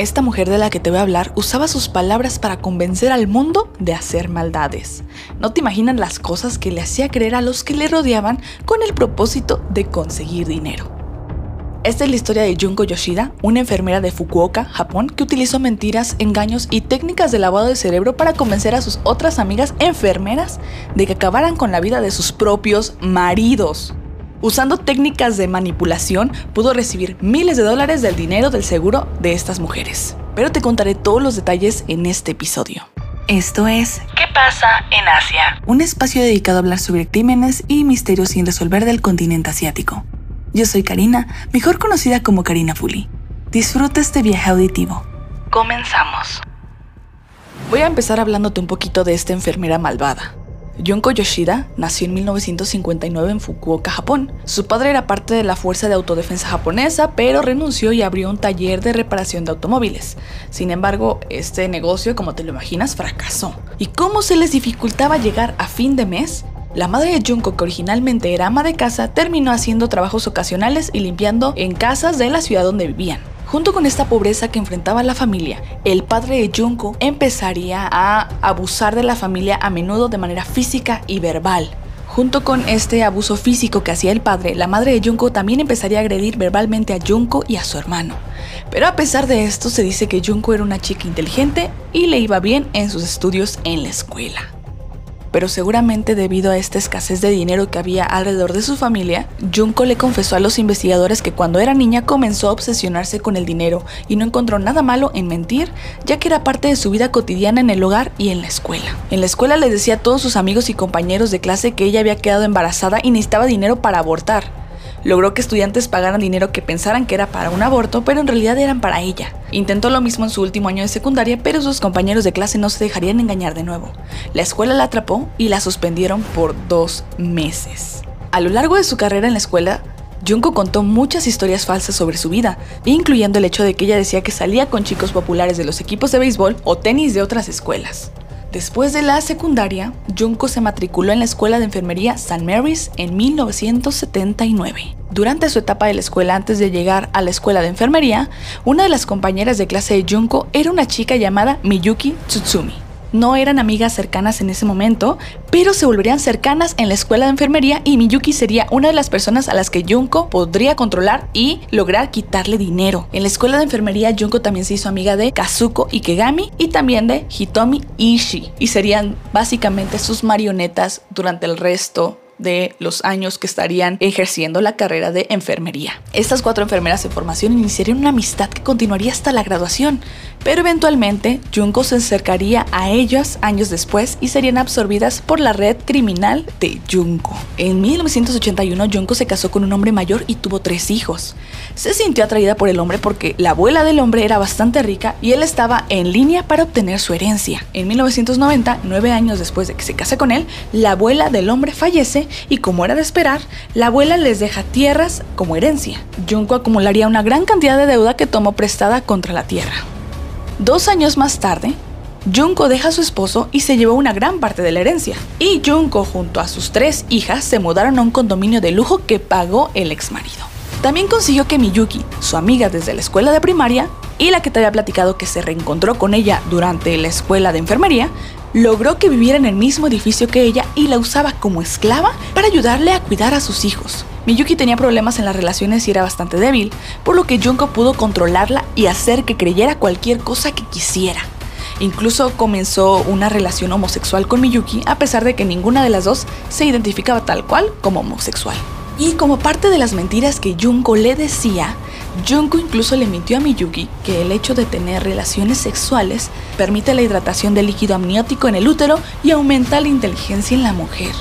esta mujer de la que te voy a hablar usaba sus palabras para convencer al mundo de hacer maldades. No te imaginas las cosas que le hacía creer a los que le rodeaban con el propósito de conseguir dinero. Esta es la historia de Junko Yoshida, una enfermera de Fukuoka, Japón, que utilizó mentiras, engaños y técnicas de lavado de cerebro para convencer a sus otras amigas enfermeras de que acabaran con la vida de sus propios maridos. Usando técnicas de manipulación, pudo recibir miles de dólares del dinero del seguro de estas mujeres. Pero te contaré todos los detalles en este episodio. Esto es ¿Qué pasa en Asia? Un espacio dedicado a hablar sobre crímenes y misterios sin resolver del continente asiático. Yo soy Karina, mejor conocida como Karina Fuli. Disfruta este viaje auditivo. Comenzamos. Voy a empezar hablándote un poquito de esta enfermera malvada. Junko Yoshida nació en 1959 en Fukuoka, Japón. Su padre era parte de la Fuerza de Autodefensa japonesa, pero renunció y abrió un taller de reparación de automóviles. Sin embargo, este negocio, como te lo imaginas, fracasó. ¿Y cómo se les dificultaba llegar a fin de mes? La madre de Junko, que originalmente era ama de casa, terminó haciendo trabajos ocasionales y limpiando en casas de la ciudad donde vivían. Junto con esta pobreza que enfrentaba la familia, el padre de Junko empezaría a abusar de la familia a menudo de manera física y verbal. Junto con este abuso físico que hacía el padre, la madre de Junko también empezaría a agredir verbalmente a Junko y a su hermano. Pero a pesar de esto, se dice que Junko era una chica inteligente y le iba bien en sus estudios en la escuela pero seguramente debido a esta escasez de dinero que había alrededor de su familia, Junko le confesó a los investigadores que cuando era niña comenzó a obsesionarse con el dinero y no encontró nada malo en mentir, ya que era parte de su vida cotidiana en el hogar y en la escuela. En la escuela le decía a todos sus amigos y compañeros de clase que ella había quedado embarazada y necesitaba dinero para abortar logró que estudiantes pagaran dinero que pensaran que era para un aborto, pero en realidad eran para ella. Intentó lo mismo en su último año de secundaria, pero sus compañeros de clase no se dejarían engañar de nuevo. La escuela la atrapó y la suspendieron por dos meses. A lo largo de su carrera en la escuela, Junko contó muchas historias falsas sobre su vida, incluyendo el hecho de que ella decía que salía con chicos populares de los equipos de béisbol o tenis de otras escuelas. Después de la secundaria, Junko se matriculó en la Escuela de Enfermería St. Mary's en 1979. Durante su etapa de la escuela antes de llegar a la escuela de enfermería, una de las compañeras de clase de Junko era una chica llamada Miyuki Tsutsumi. No eran amigas cercanas en ese momento, pero se volverían cercanas en la escuela de enfermería y Miyuki sería una de las personas a las que Junko podría controlar y lograr quitarle dinero. En la escuela de enfermería Junko también se hizo amiga de Kazuko Ikegami y también de Hitomi Ishii y serían básicamente sus marionetas durante el resto de los años que estarían ejerciendo la carrera de enfermería. Estas cuatro enfermeras en formación iniciarían una amistad que continuaría hasta la graduación, pero eventualmente Junko se acercaría a ellas años después y serían absorbidas por la red criminal de Junko. En 1981 Junko se casó con un hombre mayor y tuvo tres hijos. Se sintió atraída por el hombre porque la abuela del hombre era bastante rica y él estaba en línea para obtener su herencia. En 1990, nueve años después de que se case con él, la abuela del hombre fallece y como era de esperar, la abuela les deja tierras como herencia. Junko acumularía una gran cantidad de deuda que tomó prestada contra la tierra. Dos años más tarde, Junko deja a su esposo y se llevó una gran parte de la herencia. Y Junko junto a sus tres hijas se mudaron a un condominio de lujo que pagó el ex marido. También consiguió que Miyuki, su amiga desde la escuela de primaria, y la que te había platicado que se reencontró con ella durante la escuela de enfermería, logró que viviera en el mismo edificio que ella y la usaba como esclava para ayudarle a cuidar a sus hijos. Miyuki tenía problemas en las relaciones y era bastante débil, por lo que Junko pudo controlarla y hacer que creyera cualquier cosa que quisiera. Incluso comenzó una relación homosexual con Miyuki a pesar de que ninguna de las dos se identificaba tal cual como homosexual. Y como parte de las mentiras que Junko le decía, Junko incluso le mintió a Miyuki que el hecho de tener relaciones sexuales permite la hidratación del líquido amniótico en el útero y aumenta la inteligencia en la mujer.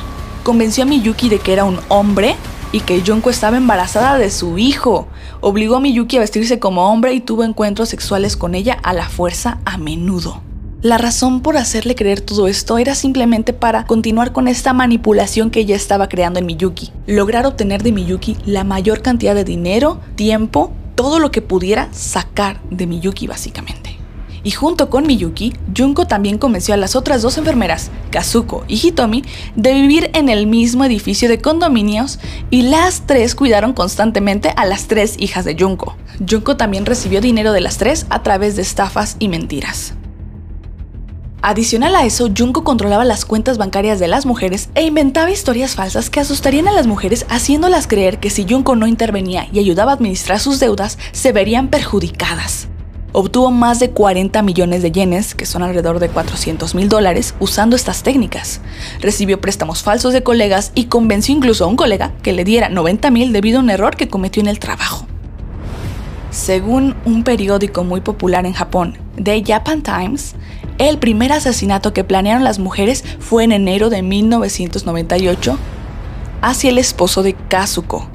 Convenció a Miyuki de que era un hombre y que Junko estaba embarazada de su hijo. Obligó a Miyuki a vestirse como hombre y tuvo encuentros sexuales con ella a la fuerza a menudo. La razón por hacerle creer todo esto era simplemente para continuar con esta manipulación que ella estaba creando en Miyuki. Lograr obtener de Miyuki la mayor cantidad de dinero, tiempo, todo lo que pudiera sacar de Miyuki básicamente. Y junto con Miyuki, Junko también convenció a las otras dos enfermeras, Kazuko y Hitomi, de vivir en el mismo edificio de condominios y las tres cuidaron constantemente a las tres hijas de Junko. Junko también recibió dinero de las tres a través de estafas y mentiras. Adicional a eso, Junko controlaba las cuentas bancarias de las mujeres e inventaba historias falsas que asustarían a las mujeres haciéndolas creer que si Junko no intervenía y ayudaba a administrar sus deudas, se verían perjudicadas. Obtuvo más de 40 millones de yenes, que son alrededor de 400 mil dólares, usando estas técnicas. Recibió préstamos falsos de colegas y convenció incluso a un colega que le diera 90 mil debido a un error que cometió en el trabajo. Según un periódico muy popular en Japón, The Japan Times, el primer asesinato que planearon las mujeres fue en enero de 1998 hacia el esposo de Kazuko.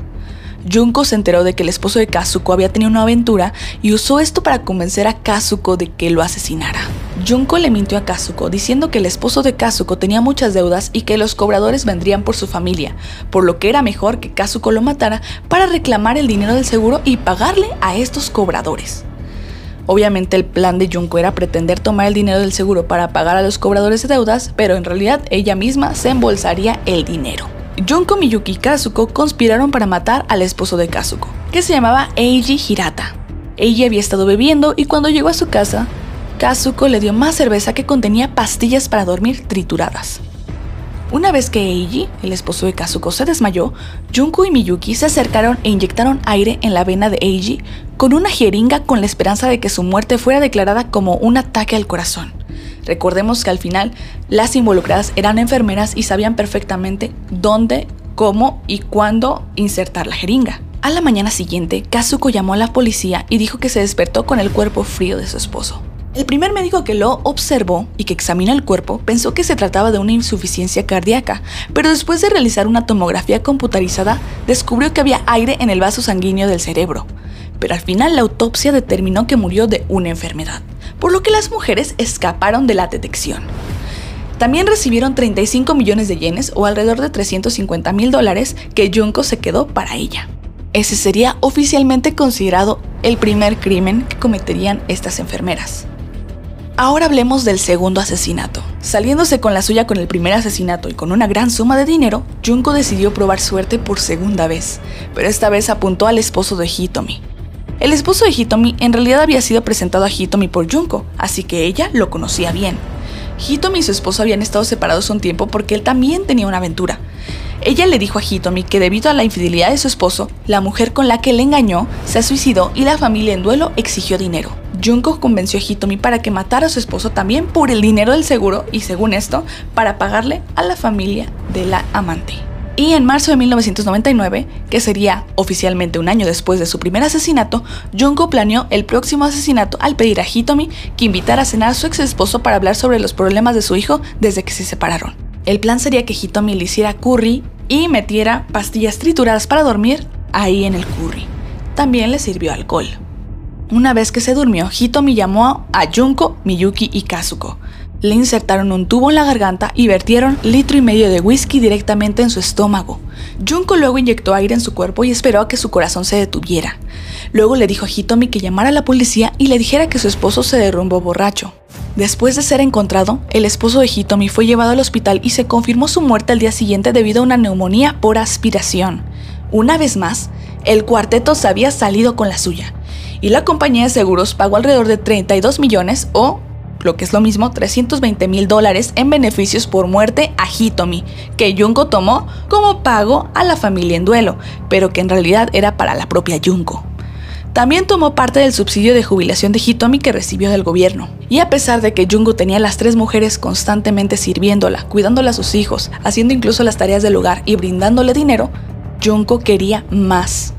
Junko se enteró de que el esposo de Kazuko había tenido una aventura y usó esto para convencer a Kazuko de que lo asesinara. Junko le mintió a Kazuko diciendo que el esposo de Kazuko tenía muchas deudas y que los cobradores vendrían por su familia, por lo que era mejor que Kazuko lo matara para reclamar el dinero del seguro y pagarle a estos cobradores. Obviamente el plan de Junko era pretender tomar el dinero del seguro para pagar a los cobradores de deudas, pero en realidad ella misma se embolsaría el dinero. Junko, Miyuki y Kazuko conspiraron para matar al esposo de Kazuko, que se llamaba Eiji Hirata. Eiji había estado bebiendo y cuando llegó a su casa, Kazuko le dio más cerveza que contenía pastillas para dormir trituradas. Una vez que Eiji, el esposo de Kazuko, se desmayó, Junko y Miyuki se acercaron e inyectaron aire en la vena de Eiji con una jeringa con la esperanza de que su muerte fuera declarada como un ataque al corazón. Recordemos que al final las involucradas eran enfermeras y sabían perfectamente dónde, cómo y cuándo insertar la jeringa. A la mañana siguiente, Kazuko llamó a la policía y dijo que se despertó con el cuerpo frío de su esposo. El primer médico que lo observó y que examinó el cuerpo pensó que se trataba de una insuficiencia cardíaca, pero después de realizar una tomografía computarizada descubrió que había aire en el vaso sanguíneo del cerebro. Pero al final la autopsia determinó que murió de una enfermedad, por lo que las mujeres escaparon de la detección. También recibieron 35 millones de yenes o alrededor de 350 mil dólares que Junko se quedó para ella. Ese sería oficialmente considerado el primer crimen que cometerían estas enfermeras. Ahora hablemos del segundo asesinato. Saliéndose con la suya con el primer asesinato y con una gran suma de dinero, Junko decidió probar suerte por segunda vez, pero esta vez apuntó al esposo de Hitomi. El esposo de Hitomi en realidad había sido presentado a Hitomi por Junko, así que ella lo conocía bien. Hitomi y su esposo habían estado separados un tiempo porque él también tenía una aventura. Ella le dijo a Hitomi que debido a la infidelidad de su esposo, la mujer con la que le engañó se suicidó y la familia en duelo exigió dinero. Junko convenció a Hitomi para que matara a su esposo también por el dinero del seguro y según esto, para pagarle a la familia de la amante. Y en marzo de 1999, que sería oficialmente un año después de su primer asesinato, Junko planeó el próximo asesinato al pedir a Hitomi que invitara a cenar a su ex esposo para hablar sobre los problemas de su hijo desde que se separaron. El plan sería que Hitomi le hiciera curry y metiera pastillas trituradas para dormir ahí en el curry. También le sirvió alcohol. Una vez que se durmió, Hitomi llamó a Junko, Miyuki y Kazuko. Le insertaron un tubo en la garganta y vertieron litro y medio de whisky directamente en su estómago. Junko luego inyectó aire en su cuerpo y esperó a que su corazón se detuviera. Luego le dijo a Hitomi que llamara a la policía y le dijera que su esposo se derrumbó borracho. Después de ser encontrado, el esposo de Hitomi fue llevado al hospital y se confirmó su muerte al día siguiente debido a una neumonía por aspiración. Una vez más, el cuarteto se había salido con la suya y la compañía de seguros pagó alrededor de 32 millones o, lo que es lo mismo, 320 mil dólares en beneficios por muerte a Hitomi, que Junko tomó como pago a la familia en duelo, pero que en realidad era para la propia Junko. También tomó parte del subsidio de jubilación de Hitomi que recibió del gobierno. Y a pesar de que Junko tenía a las tres mujeres constantemente sirviéndola, cuidándola a sus hijos, haciendo incluso las tareas del hogar y brindándole dinero, Junko quería más.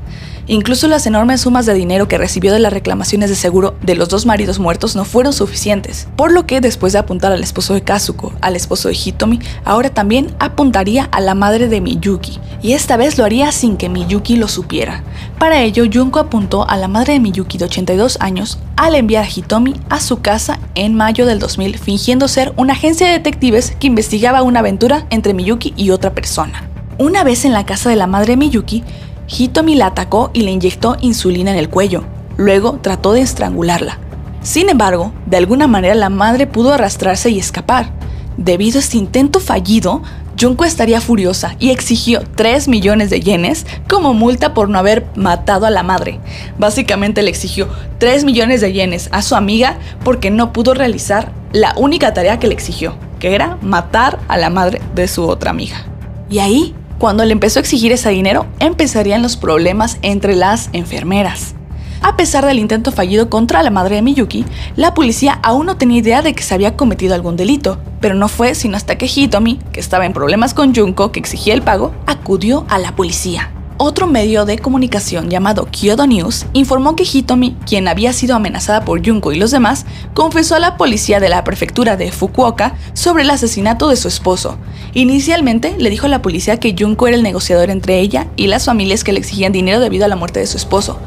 Incluso las enormes sumas de dinero que recibió de las reclamaciones de seguro de los dos maridos muertos no fueron suficientes, por lo que después de apuntar al esposo de Kazuko, al esposo de Hitomi, ahora también apuntaría a la madre de Miyuki, y esta vez lo haría sin que Miyuki lo supiera. Para ello, Junko apuntó a la madre de Miyuki de 82 años al enviar a Hitomi a su casa en mayo del 2000 fingiendo ser una agencia de detectives que investigaba una aventura entre Miyuki y otra persona. Una vez en la casa de la madre de Miyuki, Hitomi la atacó y le inyectó insulina en el cuello. Luego trató de estrangularla. Sin embargo, de alguna manera la madre pudo arrastrarse y escapar. Debido a este intento fallido, Junko estaría furiosa y exigió 3 millones de yenes como multa por no haber matado a la madre. Básicamente le exigió 3 millones de yenes a su amiga porque no pudo realizar la única tarea que le exigió, que era matar a la madre de su otra amiga. Y ahí, cuando le empezó a exigir ese dinero, empezarían los problemas entre las enfermeras. A pesar del intento fallido contra la madre de Miyuki, la policía aún no tenía idea de que se había cometido algún delito, pero no fue sino hasta que Hitomi, que estaba en problemas con Junko, que exigía el pago, acudió a la policía. Otro medio de comunicación llamado Kyodo News informó que Hitomi, quien había sido amenazada por Junko y los demás, confesó a la policía de la prefectura de Fukuoka sobre el asesinato de su esposo. Inicialmente le dijo a la policía que Junko era el negociador entre ella y las familias que le exigían dinero debido a la muerte de su esposo,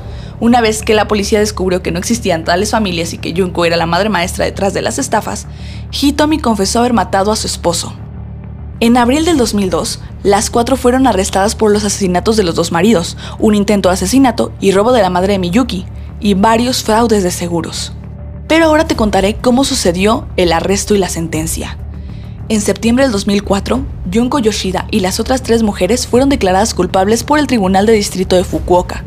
una vez que la policía descubrió que no existían tales familias y que Junko era la madre maestra detrás de las estafas, Hitomi confesó haber matado a su esposo. En abril del 2002, las cuatro fueron arrestadas por los asesinatos de los dos maridos, un intento de asesinato y robo de la madre de Miyuki, y varios fraudes de seguros. Pero ahora te contaré cómo sucedió el arresto y la sentencia. En septiembre del 2004, Junko Yoshida y las otras tres mujeres fueron declaradas culpables por el Tribunal de Distrito de Fukuoka,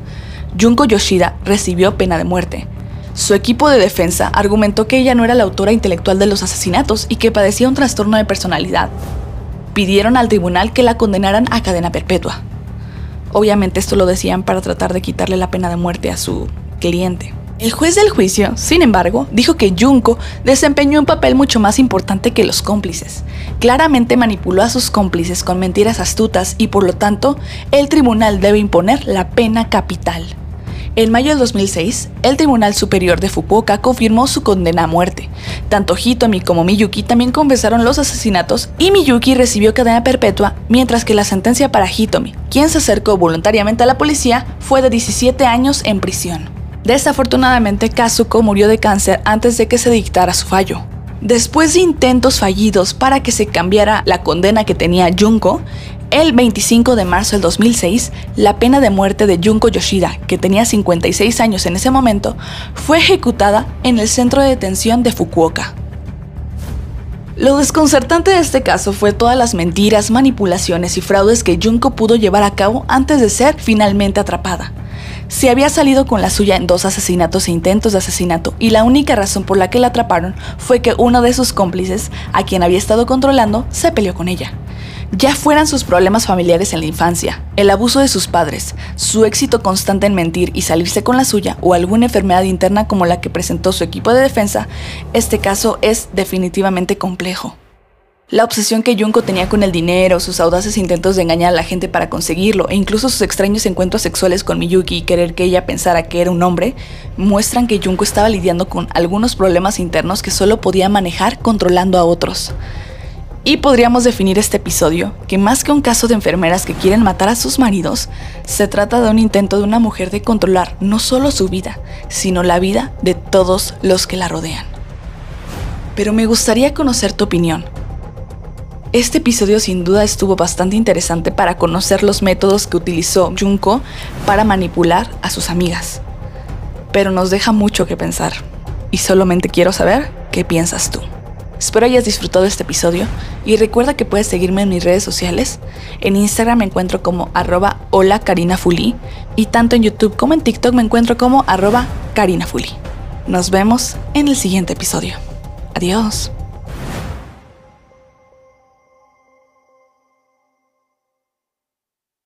Junko Yoshida recibió pena de muerte. Su equipo de defensa argumentó que ella no era la autora intelectual de los asesinatos y que padecía un trastorno de personalidad. Pidieron al tribunal que la condenaran a cadena perpetua. Obviamente esto lo decían para tratar de quitarle la pena de muerte a su cliente. El juez del juicio, sin embargo, dijo que Junko desempeñó un papel mucho más importante que los cómplices. Claramente manipuló a sus cómplices con mentiras astutas y por lo tanto, el tribunal debe imponer la pena capital. En mayo de 2006, el Tribunal Superior de Fukuoka confirmó su condena a muerte. Tanto Hitomi como Miyuki también confesaron los asesinatos y Miyuki recibió cadena perpetua, mientras que la sentencia para Hitomi, quien se acercó voluntariamente a la policía, fue de 17 años en prisión. Desafortunadamente, Kazuko murió de cáncer antes de que se dictara su fallo. Después de intentos fallidos para que se cambiara la condena que tenía Junko, el 25 de marzo del 2006, la pena de muerte de Junko Yoshida, que tenía 56 años en ese momento, fue ejecutada en el centro de detención de Fukuoka. Lo desconcertante de este caso fue todas las mentiras, manipulaciones y fraudes que Junko pudo llevar a cabo antes de ser finalmente atrapada. Se había salido con la suya en dos asesinatos e intentos de asesinato y la única razón por la que la atraparon fue que uno de sus cómplices, a quien había estado controlando, se peleó con ella. Ya fueran sus problemas familiares en la infancia, el abuso de sus padres, su éxito constante en mentir y salirse con la suya o alguna enfermedad interna como la que presentó su equipo de defensa, este caso es definitivamente complejo. La obsesión que Junko tenía con el dinero, sus audaces intentos de engañar a la gente para conseguirlo e incluso sus extraños encuentros sexuales con Miyuki y querer que ella pensara que era un hombre, muestran que Junko estaba lidiando con algunos problemas internos que solo podía manejar controlando a otros. Y podríamos definir este episodio que más que un caso de enfermeras que quieren matar a sus maridos, se trata de un intento de una mujer de controlar no solo su vida, sino la vida de todos los que la rodean. Pero me gustaría conocer tu opinión. Este episodio sin duda estuvo bastante interesante para conocer los métodos que utilizó Junko para manipular a sus amigas. Pero nos deja mucho que pensar. Y solamente quiero saber qué piensas tú. Espero hayas disfrutado este episodio y recuerda que puedes seguirme en mis redes sociales. En Instagram me encuentro como arroba hola y tanto en YouTube como en TikTok me encuentro como arroba Nos vemos en el siguiente episodio. Adiós.